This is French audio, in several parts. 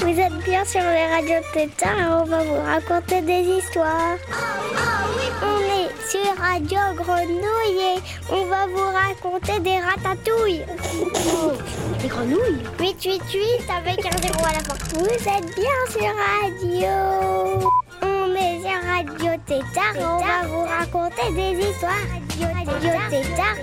Vous êtes bien sur les radios Tétard et on va vous raconter des histoires. On est sur Radio Grenouille et on va vous raconter des ratatouilles. Des grenouilles? 888 avec un zéro à la fin. Vous êtes bien sur Radio. Tétard on va vous raconter des histoires. Radio Tétard.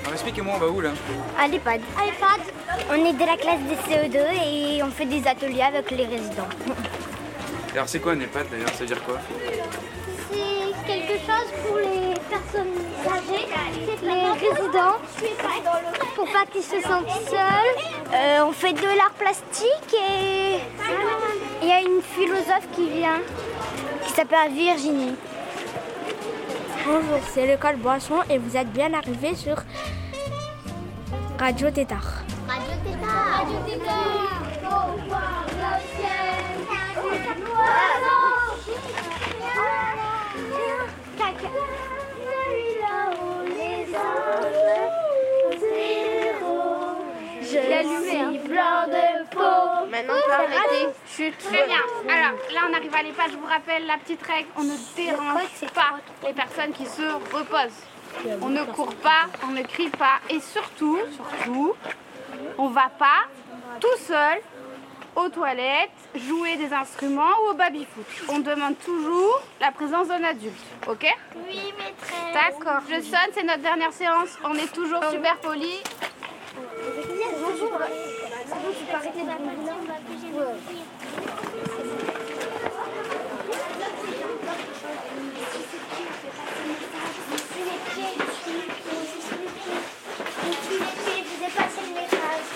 Alors expliquez-moi, on va où là À l'EHPAD. On est de la classe des CE2 et on fait des ateliers avec les résidents. Alors c'est quoi un EHPAD d'ailleurs? Ça veut dire quoi? Quelque chose pour les personnes âgées, les résidents, pour pas qu'ils se sentent seuls. Euh, on fait de l'art plastique et il y a une philosophe qui vient, qui s'appelle Virginie. Bonjour, c'est l'école Boisson et vous êtes bien arrivés sur Radio Tétard. Radio Tétard. Radio Tétard. Suis blanc de peau. Maintenant, on peut arrêter. Chut. Très bien. Alors, là, on arrive à l'EHPAD. Je vous rappelle la petite règle on ne dérange pas les personnes qui se reposent. On ne court pas, on ne crie pas. Et surtout, surtout, on va pas tout seul aux toilettes jouer des instruments ou au baby-foot. On demande toujours la présence d'un adulte. Ok? Oui, maîtresse. D'accord. Je sonne, c'est notre dernière séance. On est toujours super polis. Vous dépassez le métrage.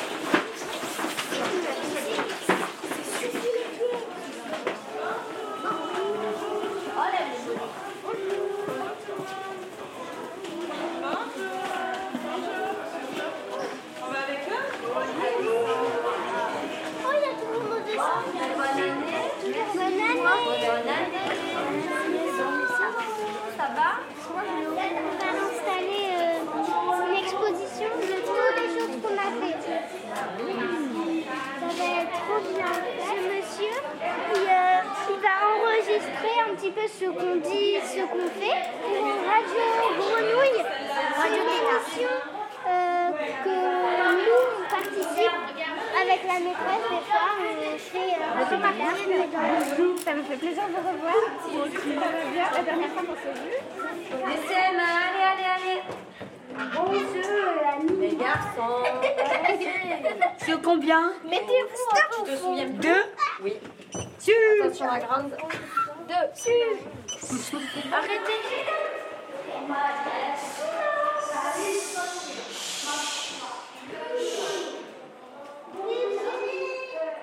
Oh, il y a tout le monde au dessin. Bonne année. Ça va On va installer euh, une exposition de toutes les choses qu'on a fait. Ça va être trop bien. Ce monsieur, il, euh, il va enregistrer un qu'on dit, ce qu'on fait pour Radio Grenouille. C'est une émission euh, que nous, on participe avec la maîtresse des fois. On fait euh, un peu Bonjour, ça me fait plaisir de vous revoir. Ça va bien, la dernière fois qu'on s'est vu. Les mains, allez, allez, allez. Les garçons. Sur combien Tu te souviens plus Deux Oui. Attention la grande.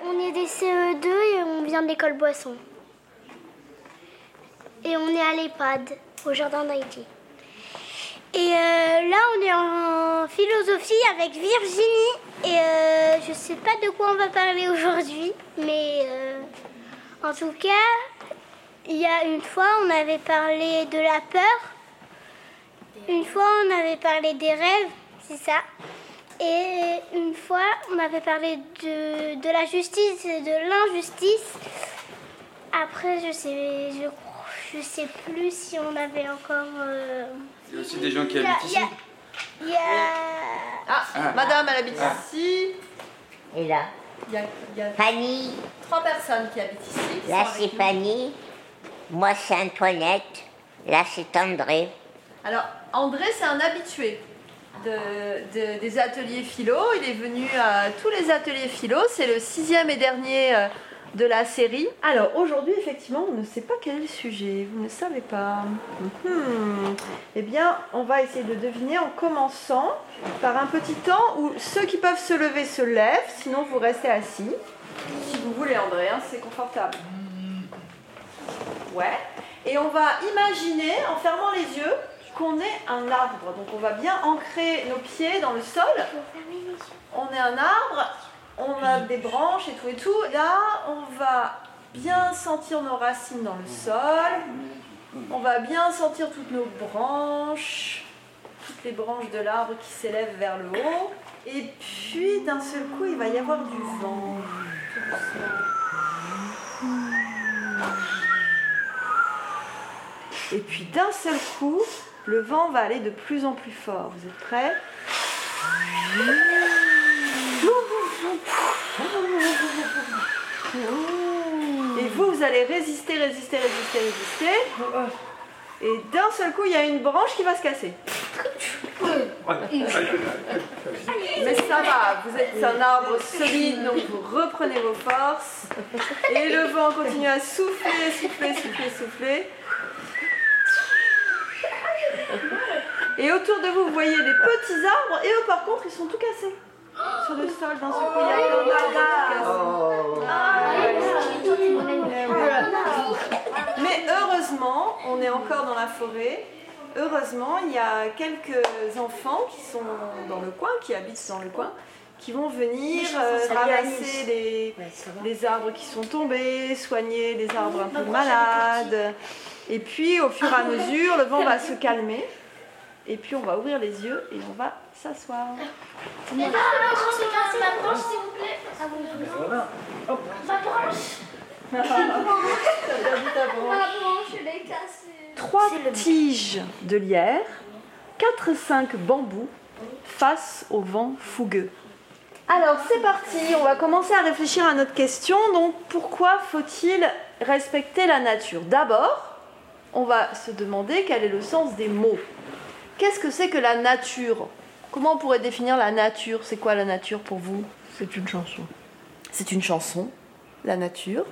On est des CE2 et on vient de l'école Boisson. Et on est à l'EHPAD, au jardin d'Haïti. Et euh, là, on est en philosophie avec Virginie. Et euh, je sais pas de quoi on va parler aujourd'hui, mais euh, en tout cas, il y a une fois, on avait parlé de la peur. Une fois, on avait parlé des rêves, c'est ça. Et une fois, on avait parlé de, de la justice et de l'injustice. Après, je sais, je, je sais plus si on avait encore. euh, Il y a aussi des gens qui il y a- habitent il ici. y a- il y a- Ah, Ah. madame, elle habite Ah. ici. Et là, Il y a, il y a Fanny, trois personnes qui habitent ici. qui là c'est nous. Moi c'est Antoinette, là c'est André. Alors, André, c'est un habitué de, de- des ateliers philo. Il est venu à tous les ateliers philo. C'est le sixième et dernier euh, de la série. Alors, aujourd'hui, effectivement, on ne sait pas quel est le sujet. Vous ne savez pas. Mhm. Eh bien, on va essayer de deviner en commençant par un petit temps où ceux qui peuvent se lever se lèvent. Sinon, vous restez assis. Si vous voulez, André, hein, c'est confortable. Ouais. Et on va imaginer, en fermant les yeux, qu'on est un arbre. Donc on va bien ancrer nos pieds dans le sol. On est un arbre, on a des branches et tout et tout. Là, on va bien sentir nos racines dans le sol. On va bien sentir toutes nos branches, toutes les branches de l'arbre qui s'élèvent vers le haut. Et puis d'un seul coup, il va y avoir du vent. Et puis d'un seul coup, le vent va aller de plus en plus fort. Vous êtes prêts? Et vous, vous allez résister, résister, résister, résister. Et d'un seul coup, il y a une branche qui va se casser. Mais ça va, vous êtes un arbre solide, donc vous reprenez vos forces. Et le vent continue à souffler, souffler, souffler, souffler. Et autour de vous, vous voyez des petits arbres, et eux par contre, ils sont tout cassés. Sur le sol, d'un seul coup, il y a. Mais heureusement, on est encore dans la forêt. Heureusement, il y a quelques enfants qui sont dans le coin, qui habitent dans le coin, qui vont venir euh, ramasser les, les arbres qui sont tombés, soigner les arbres un peu malades. Et puis, au fur et à mesure, le vent va se calmer. Et puis, on va ouvrir les yeux et on va s'asseoir. Trois tiges de lierre, 4 5 bambous face au vent fougueux. Alors c'est parti, on va commencer à réfléchir à notre question. Donc pourquoi faut-il respecter la nature? D'abord, on va se demander quel est le sens des mots. Qu'est-ce que c'est que la nature? Comment on pourrait définir la nature? C'est quoi la nature pour vous? C'est une chanson. C'est une chanson, la nature.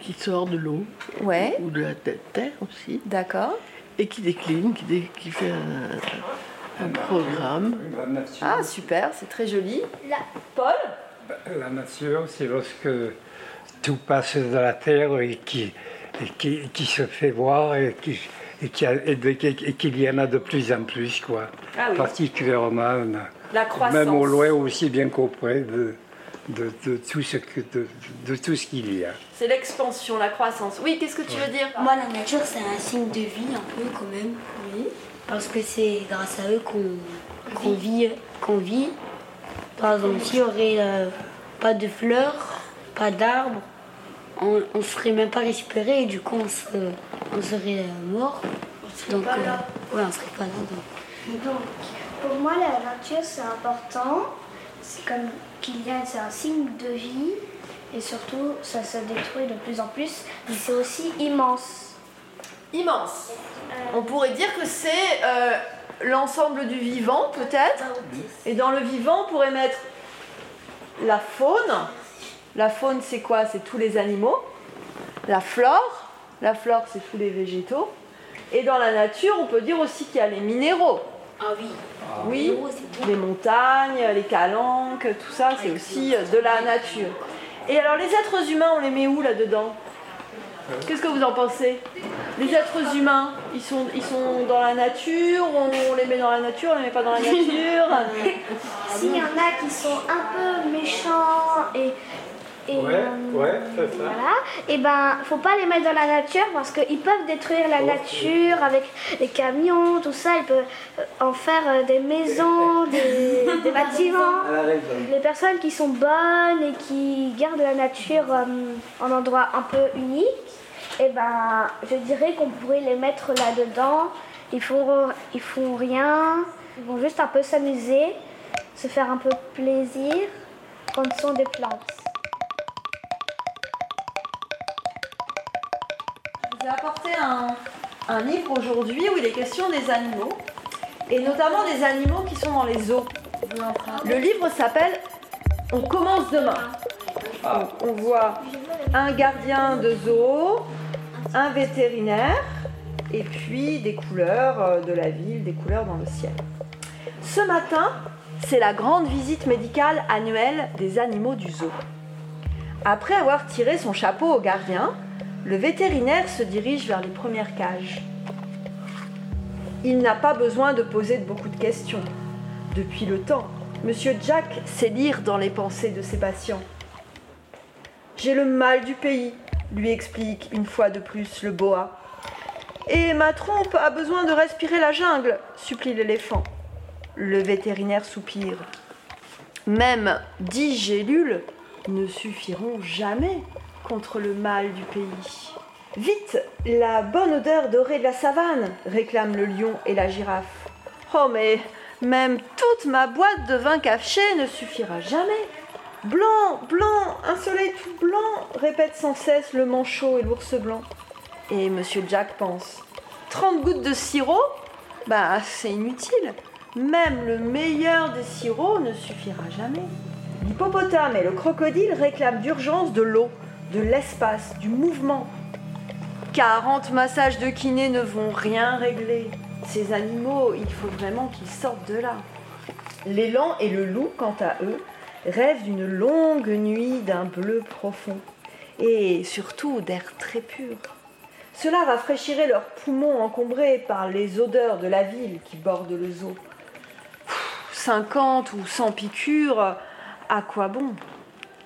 qui sort de l'eau. Ouais, ou de la te- terre aussi. D'accord. et qui décline, qui, dé- qui fait un, un programme. La nature, Ah super, c'est très joli. Paul? La nature, c'est lorsque tout passe de la terre et qui, et qui, qui se fait voir et qui et qu'il y en a de plus en plus, quoi. Ah oui. Particulièrement, La croissance. même au loin aussi bien qu'auprès de, de, de tout ce que de, de tout ce qu'il y a. C'est l'expansion, la croissance. Oui, qu'est-ce que tu veux dire? Moi, la nature, c'est un signe de vie, un peu quand même. Oui. Parce que c'est grâce à eux qu'on qu'on vit, qu'on vit. Par exemple, s'il n'y aurait euh, pas de fleurs, pas d'arbres, on ne serait même pas respirer et du coup, on, se- on serait euh, mort. Donc, pas euh, là. ouais, on serait pas là. donc. Donc, pour moi, la nature, c'est important. C'est comme qu'il y a, c'est un signe de vie. Et surtout, ça se détruit de plus en plus. Mais c'est aussi immense. Immense. On pourrait dire que c'est euh, l'ensemble du vivant, peut-être. Et dans le vivant, on pourrait mettre la faune. La faune, c'est quoi? C'est tous les animaux. La flore. La flore, c'est tous les végétaux. Et dans la nature, on peut dire aussi qu'il y a les minéraux. Ah oui. Oui, minéraux, c'est les montagnes, les calanques, tout ça, c'est aussi euh, de la nature. Et alors, les êtres humains, on les met où là-dedans Qu'est-ce que vous en pensez? Les êtres humains, ils sont, ils sont dans la nature, on, on les met dans la nature, on les met pas dans la nature? S'il y en a qui sont un peu méchants. Et euh, ouais, c'est ça. Voilà, et ben faut pas les mettre dans la nature parce qu'ils peuvent détruire la nature avec les camions, tout ça, ils peuvent euh, en faire euh, des maisons, des, des bâtiments. Les personnes qui sont bonnes et qui gardent la nature euh, en endroit un peu unique, et ben je dirais qu'on pourrait les mettre là-dedans. Ils font, ils font rien, ils vont juste un peu s'amuser, se faire un peu plaisir, prendre soin des plantes. Vous ai apporté un, livre aujourd'hui où il est question des animaux, et notamment des animaux qui sont dans les zoos. Le livre s'appelle On commence demain. On, on voit un gardien de zoo, un vétérinaire, et puis des couleurs euh, de la ville, des couleurs dans le ciel. Ce matin, c'est la grande visite médicale annuelle des animaux du zoo. Après avoir tiré son chapeau au gardien, le vétérinaire se dirige vers les premières cages. Il n'a pas besoin de poser beaucoup de questions. Depuis le temps, Monsieur Jack sait lire dans les pensées de ses patients. J'ai le mal du pays, lui explique une fois de plus le boa. Et ma trompe a besoin de respirer la jungle, supplie l'éléphant. Le vétérinaire soupire. Même dix gélules ne suffiront jamais contre le mal du pays. Vite, la bonne odeur dorée de la savane, réclament le lion et la girafe. Oh mais même toute ma boîte de vin caché ne suffira jamais. Blanc, blanc, un soleil tout blanc, répète sans cesse le manchot et l'ours blanc. Et monsieur Jack pense 30 gouttes de sirop? Bah, c'est inutile. Même le meilleur des sirops ne suffira jamais. L'hippopotame et le crocodile réclament d'urgence de l'eau, de l'espace, du mouvement. 40 massages de kiné ne vont rien régler. Ces animaux, il faut vraiment qu'ils sortent de là. L'élan et le loup, quant à eux, rêvent d'une longue nuit d'un bleu profond et surtout d'air très pur. Cela rafraîchirait leurs poumons encombrés par les odeurs de la ville qui borde le zoo. 50 ou 100 piqûres, à quoi bon?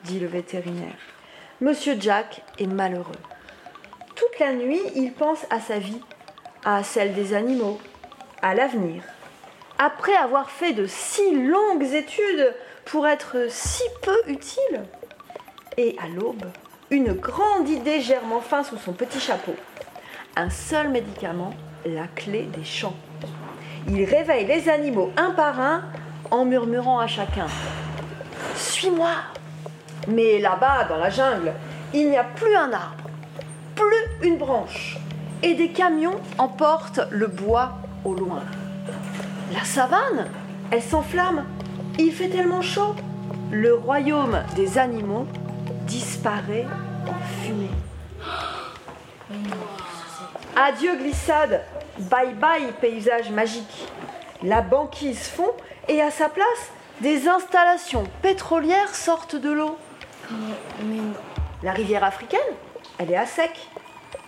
dit le vétérinaire. Monsieur Jack est malheureux. Toute la nuit, il pense à sa vie, à celle des animaux, à l'avenir. Après avoir fait de si longues études pour être si peu utile. Et à l'aube, une grande idée germe enfin sous son petit chapeau. Un seul médicament, la clé des champs. Il réveille les animaux un par un en murmurant à chacun Suis-moi Mais là-bas, dans la jungle, il n'y a plus un arbre, plus une branche, et des camions emportent le bois au loin. La savane, elle s'enflamme, il fait tellement chaud. Le royaume des animaux disparaît en fumée. Adieu glissade, bye bye paysage magique. La banquise fond et à sa place, des installations pétrolières sortent de l'eau. La rivière africaine, elle est à sec.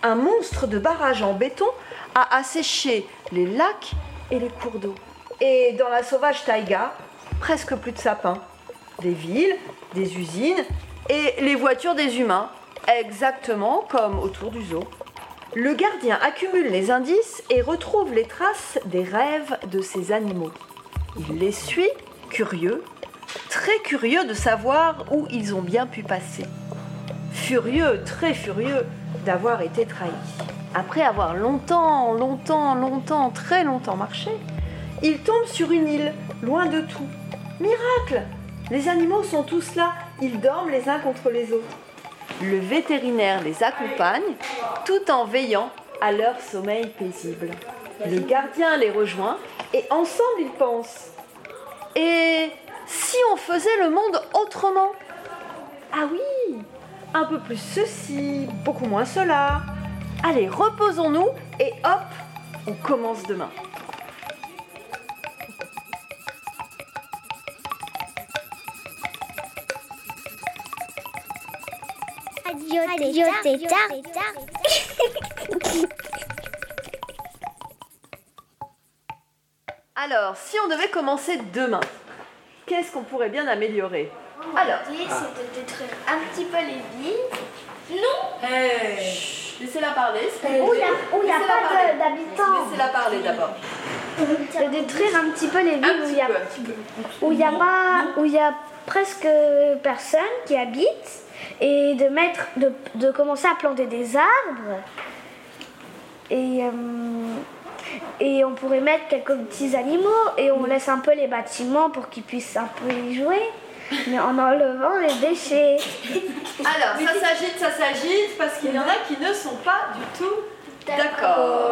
Un monstre de barrage en béton a asséché les lacs et les cours d'eau. Et dans la sauvage taïga, presque plus de sapins. Des villes, des usines et les voitures des humains, exactement comme autour du zoo. Le gardien accumule les indices et retrouve les traces des rêves de ces animaux. Il les suit, curieux, très curieux de savoir où ils ont bien pu passer. Furieux, très furieux d'avoir été trahi. Après avoir longtemps, longtemps, longtemps, très longtemps marché, il tombe sur une île, loin de tout. Miracle Les animaux sont tous là, ils dorment les uns contre les autres. Le vétérinaire les accompagne tout en veillant à leur sommeil paisible. Le gardien les rejoint et ensemble ils pensent. Et si on faisait le monde autrement Ah oui Un peu plus ceci, beaucoup moins cela. Allez, reposons-nous et hop, on commence demain. Adieu, adieu, tétard. Alors, si on devait commencer demain, qu'est-ce qu'on pourrait bien améliorer Alors, L'idée, c'est de détruire un petit peu les villes. non. Laissez-la parler. Où il n'y a, où il y a Laissez-la pas d'habitants. Laissez-la parler d'abord. De détruire un petit peu les villes où il petit y a, où y a pas, où il y a presque personne qui habite et de mettre, de, de commencer à planter des arbres. Et euh, et on pourrait mettre quelques petits animaux et on laisse un peu les bâtiments pour qu'ils puissent un peu y jouer, mais en enlevant les déchets. Alors, ça s'agite, ça s'agite, parce qu'il y en a qui ne sont pas du tout d'accord.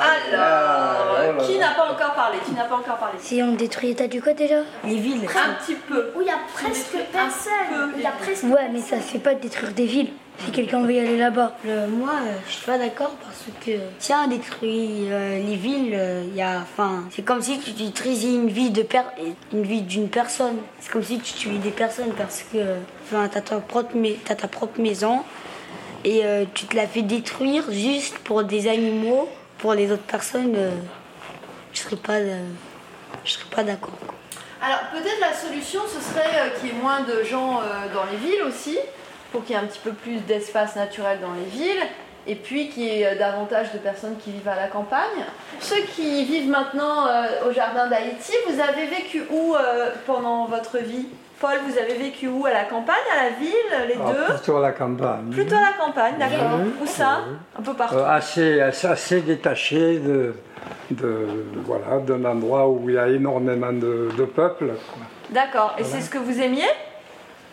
Alors, qui n'a pas encore parlé Qui n'a pas encore parlé? Si on détruit l'état du quoi déjà? Les villes. Un petit peu. Où il y a presque personne. Il y a presque Ouais, mais ça c'est pas de détruire des villes. Si quelqu'un veut y aller là-bas. moi, euh, je suis pas d'accord parce que si on détruit euh, les villes, euh, il y a, enfin, c'est comme si tu détruisais une vie de per- une vie d'une personne. C'est comme si tu tuais des personnes parce que, enfin, t'as ta propre, t'as ta propre maison et euh, tu te la fais détruire juste pour des animaux, pour les autres personnes. euh, je serais pas, euh, je serais pas d'accord. Alors peut-être la solution ce serait euh, qu'il y ait moins de gens euh, dans les villes aussi, pour qu'il y ait un petit peu plus d'espace naturel dans les villes, et puis qu'il y ait euh, davantage de personnes qui vivent à la campagne. Ceux qui vivent maintenant euh, au Jardin d'Haïti, vous avez vécu où euh, pendant votre vie? Paul, vous avez vécu où? À la campagne, à la ville, les Ah, deux? plutôt à la campagne. Plutôt à la campagne, d'accord. Oui, Où ça? Un peu partout. Euh, assez, détaché de, de, voilà, d'un endroit où il y a énormément de, de peuple. quoi. D'accord. Et c'est ce que vous aimiez?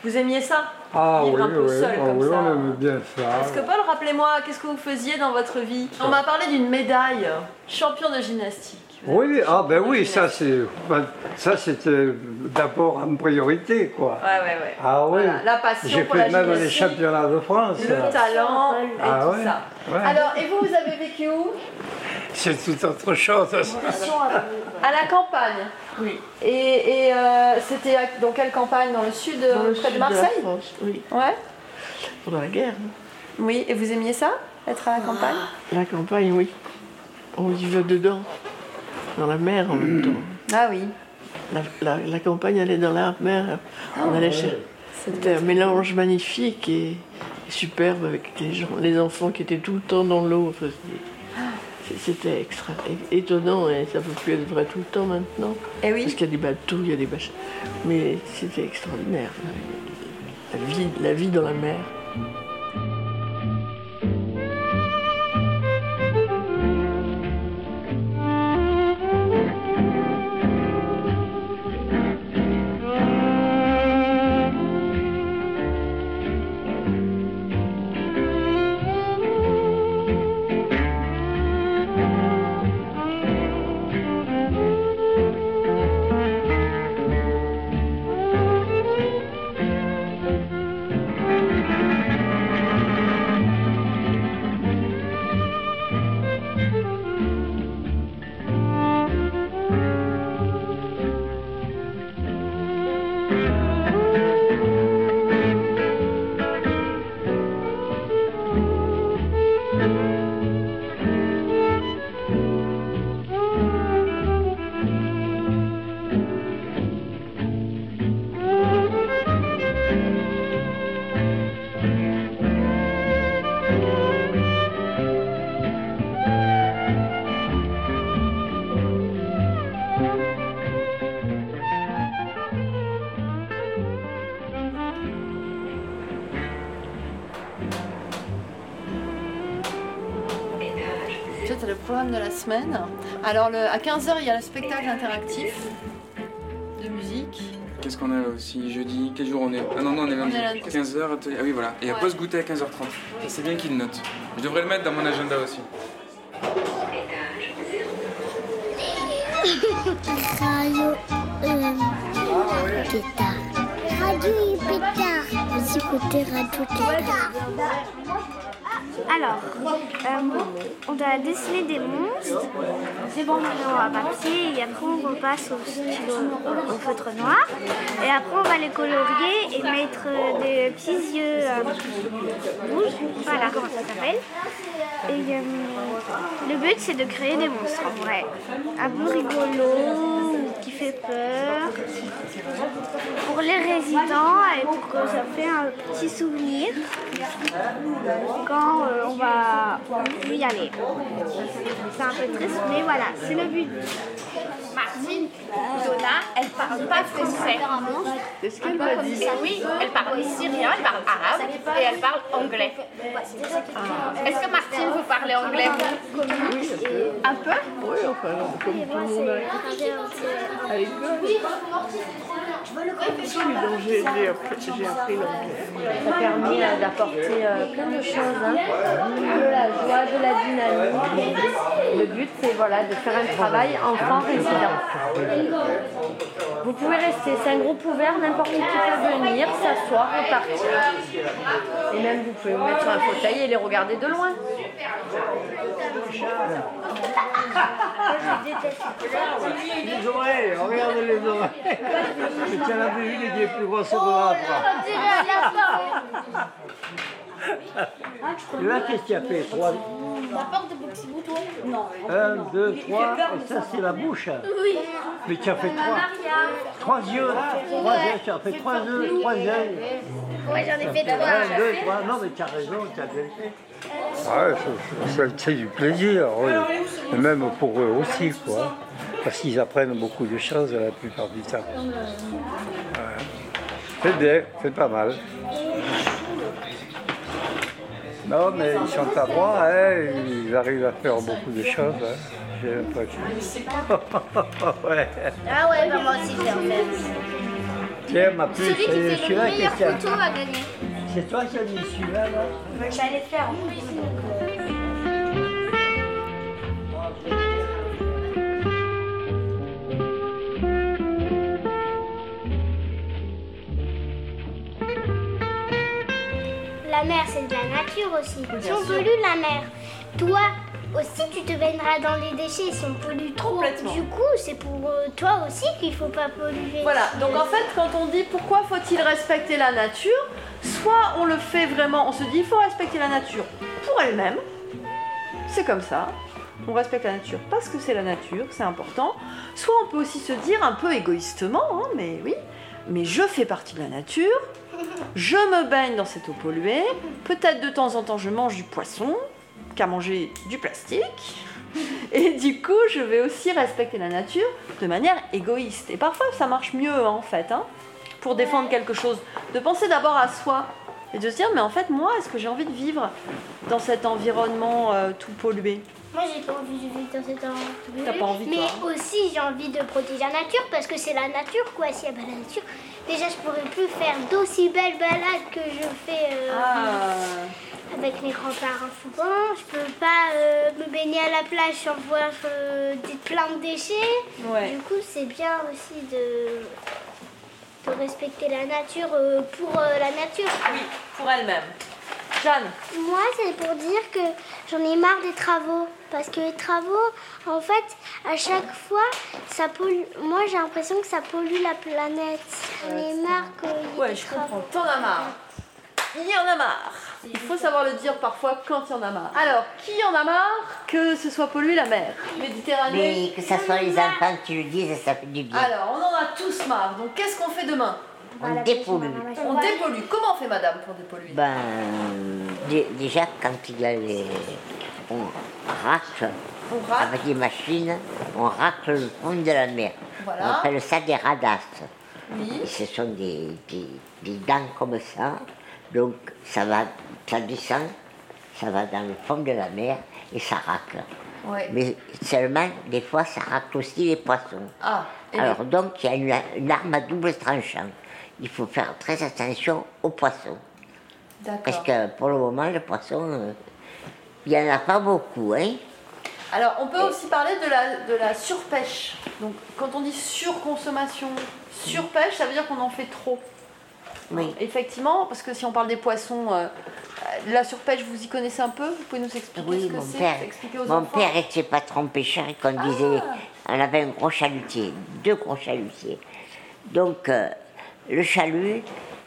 Vous aimiez ça? Ah Vivre oui, un peu oui, seul ah comme oui, ça. on aime bien ça. Est-ce que Paul, rappelez-moi, qu'est-ce que vous faisiez dans votre vie? On m'a parlé d'une médaille, champion de gymnastique. Oui, ah ben oui, ça c'est, ben, ça c'était d'abord en priorité quoi. Ouais, ouais, ouais. Ah oui. Voilà, la passion J'ai pour fait la même les championnats de France. Le talent et Ah tout ouais, ça. ouais. Alors, et vous, vous avez vécu où? C'est tout autre chose. À la campagne? Oui. Et, et, euh, c'était dans quelle campagne? Dans le sud, euh, Dans le près sud de de la Marseille? France, oui. Ouais. Pendant la guerre. hein. Oui, et vous aimiez ça Être à la campagne? La campagne, oui. On vivait dedans. Dans la mer en même temps. Ah oui. La, la- la campagne allait dans la mer. On allait C'était un mélange magnifique et, et superbe avec les, gens, les enfants qui étaient tout le temps dans l'eau. Enfin, c'était- extra étonnant et ça peut plus être vrai tout le temps maintenant. Eh oui. Parce qu'il y a des bateaux, il y a des bâches. Mais c'était extraordinaire. La vie, la vie dans la mer. Programme de la semaine. Alors, le- à 15h, il y a le spectacle interactif de musique. Qu'est-ce qu'on a là aussi jeudi Quel jour on est Ah non, non, on est lundi. est lundi. 15h, atelier. Ah oui, voilà. Et à Ouais. pause goûter à 15h30. Ça, c'est bien qu'il note. Je devrais le mettre dans mon agenda aussi. Radio euh, Pétard. Radio Pétard. Vous écoutez Radio Pétard. Alors, euh, on doit dessiner des monstres, des bambins à papier, et après on repasse au stylo, au, au feutre noir. Et après on va les colorier et mettre euh, des petits yeux euh, rouges, voilà comment ça s'appelle. Et euh, le but c'est de créer des monstres en vrai. Un peu rigolo, fait peur. Pour les résidents et pour que ça fait un petit souvenir quand euh, on va y aller. C'est un peu triste, mais voilà, c'est le but. Martine, Donna, elle parle pas français. C'est ce qu'elle m'a dit. Oui, elle parle syrien, elle parle arabe et elle parle anglais. Est-ce que Martine, vous parlez anglais? Un peu? Oui, enfin, comme tout le monde à- l'école. Oui, j'ai j'ai appris, j'ai appris l'anglais. Ça a permis là, d'apporter euh, plein de choses. hein. De la joie, de la dynamique. Le but, c'est voilà, de faire un travail enfant résident. Vous pouvez rester, c'est un groupe ouvert, n'importe qui peut venir, s'asseoir, repartir. Et même vous pouvez vous mettre sur un fauteuil et les regarder de loin. Les oreilles, regarde les oreilles. En avais une qui est plus grosse que l'autre. Et là, qu'est-ce qu'il y a fait Trois, La porte de petit bouton Non. un, deux, trois, et ça c'est la bouche. Oui. Mais tu as fait trois. Trois yeux. Trois yeux, tu as fait trois yeux, trois yeux. Ouais, j'en ai fait trois. Un, deux, trois. Non, mais tu as raison, tu as bien fait. Ouais, c'est- c'est- c'est du plaisir, oui. Et même pour eux aussi, quoi. Parce qu'ils apprennent beaucoup de choses la plupart du temps. Ouais. C'est bien, c'est pas mal. Non, mais ils sont à moi, hein, ils arrivent à faire beaucoup de choses. hein, J'ai l'impression. ouais. Ah ouais, bah moi aussi j'ai en fait. Tiens, ma puce, c'est celui-là meilleur qui gagner. C'est toi qui as mis celui-là, là? J'allais faire. La mer, c'est de la nature aussi. Si on pollue la mer, toi aussi tu te baigneras dans les déchets. Si on pollue trop. Du coup, c'est pour euh, toi aussi qu'il faut pas polluer. Voilà, donc en fait, quand on dit pourquoi faut-il respecter la nature, soit on le fait vraiment, on se dit il faut respecter la nature pour elle-même, c'est comme ça, on respecte la nature parce que c'est la nature, c'est important, soit on peut aussi se dire un peu égoïstement, hein, mais oui, mais je fais partie de la nature, je me baigne dans cette eau polluée, peut-être de temps en temps je mange du poisson, qu'à manger du plastique. Et du coup, je vais aussi respecter la nature de manière égoïste. Et parfois, ça marche mieux hein, en fait, hein, pour défendre quelque chose. De penser d'abord à soi et de se dire, mais en fait, moi, est-ce que j'ai envie de vivre dans cet environnement euh, tout pollué? Moi, j'ai pas envie de vivre dans cet endroit. T'as pas envie, Mais toi, aussi, j'ai envie de protéger la nature parce que c'est la nature, quoi. S'il n'y a pas la nature, déjà, je pourrais plus faire d'aussi belles balades que je fais euh, Ah. avec mes grands-parents souvent. Je peux pas euh, me baigner à la plage sans voir euh, des, plein de déchets. Ouais. Du coup, c'est bien aussi de, de respecter la nature pour la nature. Oui, pour elle-même. Jeanne Moi, c'est pour dire que j'en ai marre des travaux. Parce que les travaux, en fait, à chaque fois, ça pollue. Moi, j'ai l'impression que ça pollue la planète. J'en ai marre ait Ouais, des je travaux. comprends. T'en as marre. Il y en a marre. Il faut savoir le dire parfois quand il y en a marre. Alors, qui en a marre que ce soit pollué la mer? Méditerranée? Mais que ce soit les enfants qui le disent, ça fait du bien. Alors, on en a tous marre. Donc, qu'est-ce qu'on fait demain? On dépollue. On dépollue. Comment on fait, madame, pour dépolluer? Ben, déjà, quand il y a les... On racle, On racle. avec des machines, on racle le fond de la mer. Voilà. On appelle ça des radasses. Oui. Et ce sont des, des, des dents comme ça. Donc, ça va, ça descend, ça va dans le fond de la mer et ça racle. Ouais. Mais seulement, des fois, ça racle aussi les poissons. Ah, Alors donc, il y a une, une arme à double tranchant. Il faut faire très attention aux poissons. Parce que pour le moment, le poisson, euh, il n'y en a pas beaucoup. Hein? Alors, on peut aussi parler de la, de la surpêche. Donc, quand on dit surconsommation, surpêche, ça veut dire qu'on en fait trop. Oui. Effectivement, parce que si on parle des poissons, euh, euh, la surpêche, vous y connaissez un peu? Vous pouvez nous expliquer Oui, ce que c'est père, aux mon enfants? père était patron pêcheur et qu'on disait, on avait un gros chalutier, deux gros chalutiers. Donc, euh, le chalut,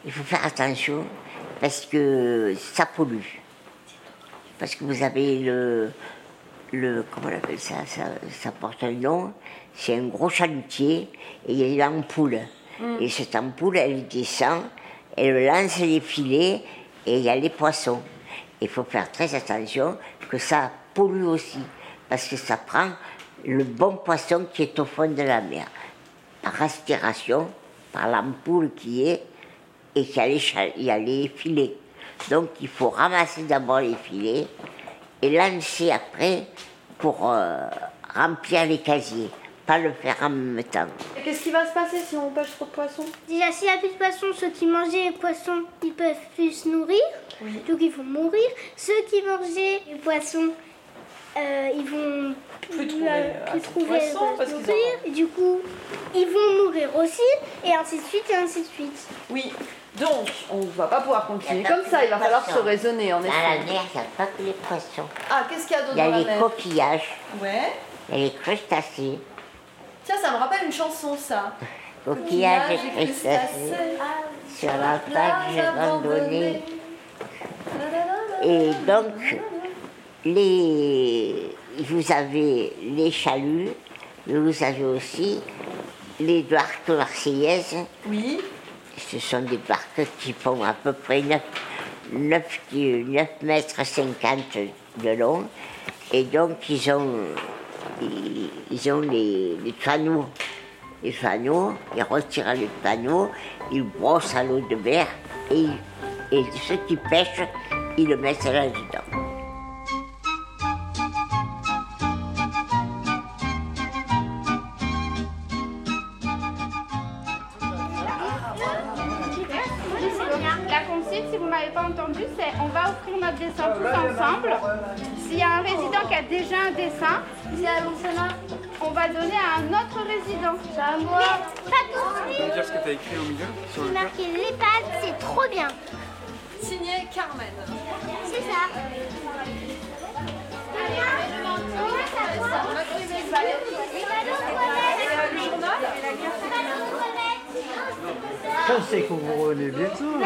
il faut faire attention parce que ça pollue. Parce que vous avez le, le comment on appelle ça, ça, ça porte un nom, c'est un gros chalutier et il y a une ampoule. Et cette ampoule, elle descend, elle lance les filets et il y a les poissons. Il faut faire très attention que ça pollue aussi, parce que ça prend le bon poisson qui est au fond de la mer, par aspiration, par l'ampoule qui est, et qu'il y a les, filets. Donc il faut ramasser d'abord les filets et lancer après pour euh, remplir les casiers, pas le faire en même temps. Et Qu'est-ce qui va se passer si on pêche trop de poissons? Déjà, s'il n'y a plus de poissons, ceux qui mangeaient les poissons, ils peuvent plus se nourrir. Donc, ils vont mourir. Ceux qui mangeaient les poissons, euh, ils vont plus, trouver, euh, plus trouver parce nourrir. Et du coup, ils vont mourir aussi. Et ainsi de suite, et ainsi de suite. Oui. Donc, on ne va pas pouvoir continuer comme ça, il va falloir se raisonner en Dans la effet. mer, il n'y a pas que les poissons. Ah, qu'est-ce qu'il y a d'autre Il y dans a la les mer? coquillages, Ouais. il y a les crustacés. Tiens, ça me rappelle une chanson, ça. Coquillages et crustacés sur la plage abandonnée. Et donc, les, vous avez les chaluts, mais vous avez aussi les barques marseillaises. Oui. Ce sont des barques qui font à peu près 9, 9, 9 mètres 50 de long. Et donc, ils ont, ils, ont les, les fanaux. Les fanaux, ils retirent les fanaux, ils brossent à l'eau de mer et, et ceux qui pêchent, ils le mettent là-dedans. Dessin tous ensemble. S'il y a un résident qui a déjà un dessin, on va donner à un autre résident. C'est à moi. Pas tout de Tu peux dire ce que tu as écrit au milieu sur J'ai le marqué l'EHPAD, c'est trop bien. Signé Carmen. C'est ça. Ça, c'est que vous revenez bientôt.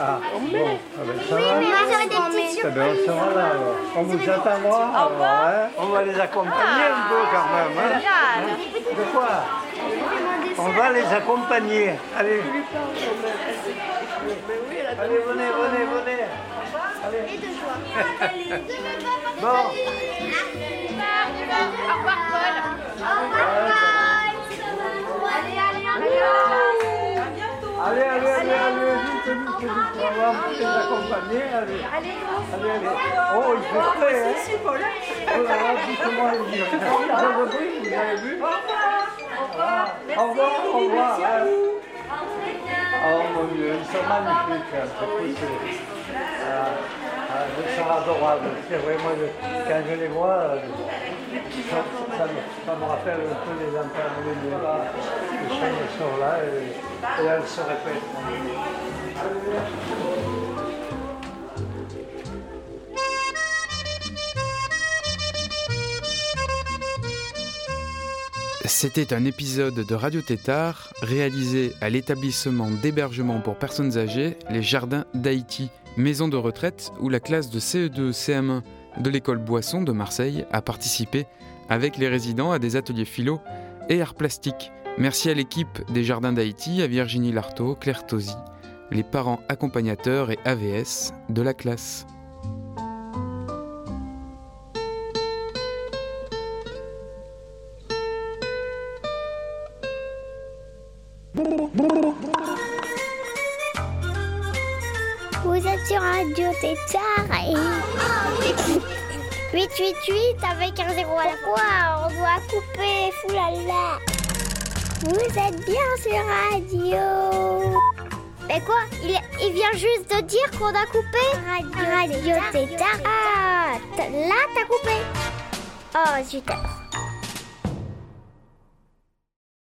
Ah, bon, ah ben, ça Oui, va. mais moi j'aurais des petites ben, on sera là alors. On vous attendra. alors, hein. On va les accompagner un peu quand même. hein. De quoi On va les accompagner. Allez. Allez, venez, venez, venez. Allez. Bon. Au revoir, Paul. On va les accompagner. Allez, allez, allez. Oh, il fait frais, hein. Oh là là, dites-moi. Vous avez vu, vous avez vu Voilà. Au revoir, au revoir. hein. Oh mon Dieu, ils sont magnifiques, hein. Ah, ah, ils sont adorables. C'est vrai, moi, je- quand je les vois, euh, ça, me, rappelle un peu les enterrements de là. Les choses sont là et, et elles se répètent. C'était un épisode de Radio Tétard réalisé à l'établissement d'hébergement pour personnes âgées Les Jardins d'Haïti, maison de retraite où la classe de CE2 CM1 de l'école Boisson de Marseille a participé avec les résidents à des ateliers philo et arts plastiques. Merci à l'équipe des Jardins d'Haïti, à Virginie Lartaud, Claire Tosi, les parents accompagnateurs et AVS de la classe. Vous êtes sur Radio Tétard et... 888 avec un zéro à la fois, on doit couper, foulala. Vous êtes bien sur Radio. Mais quoi il, il vient juste de dire qu'on a coupé Radio, Radio Tétard. Ah, là t'as coupé. Oh, zut.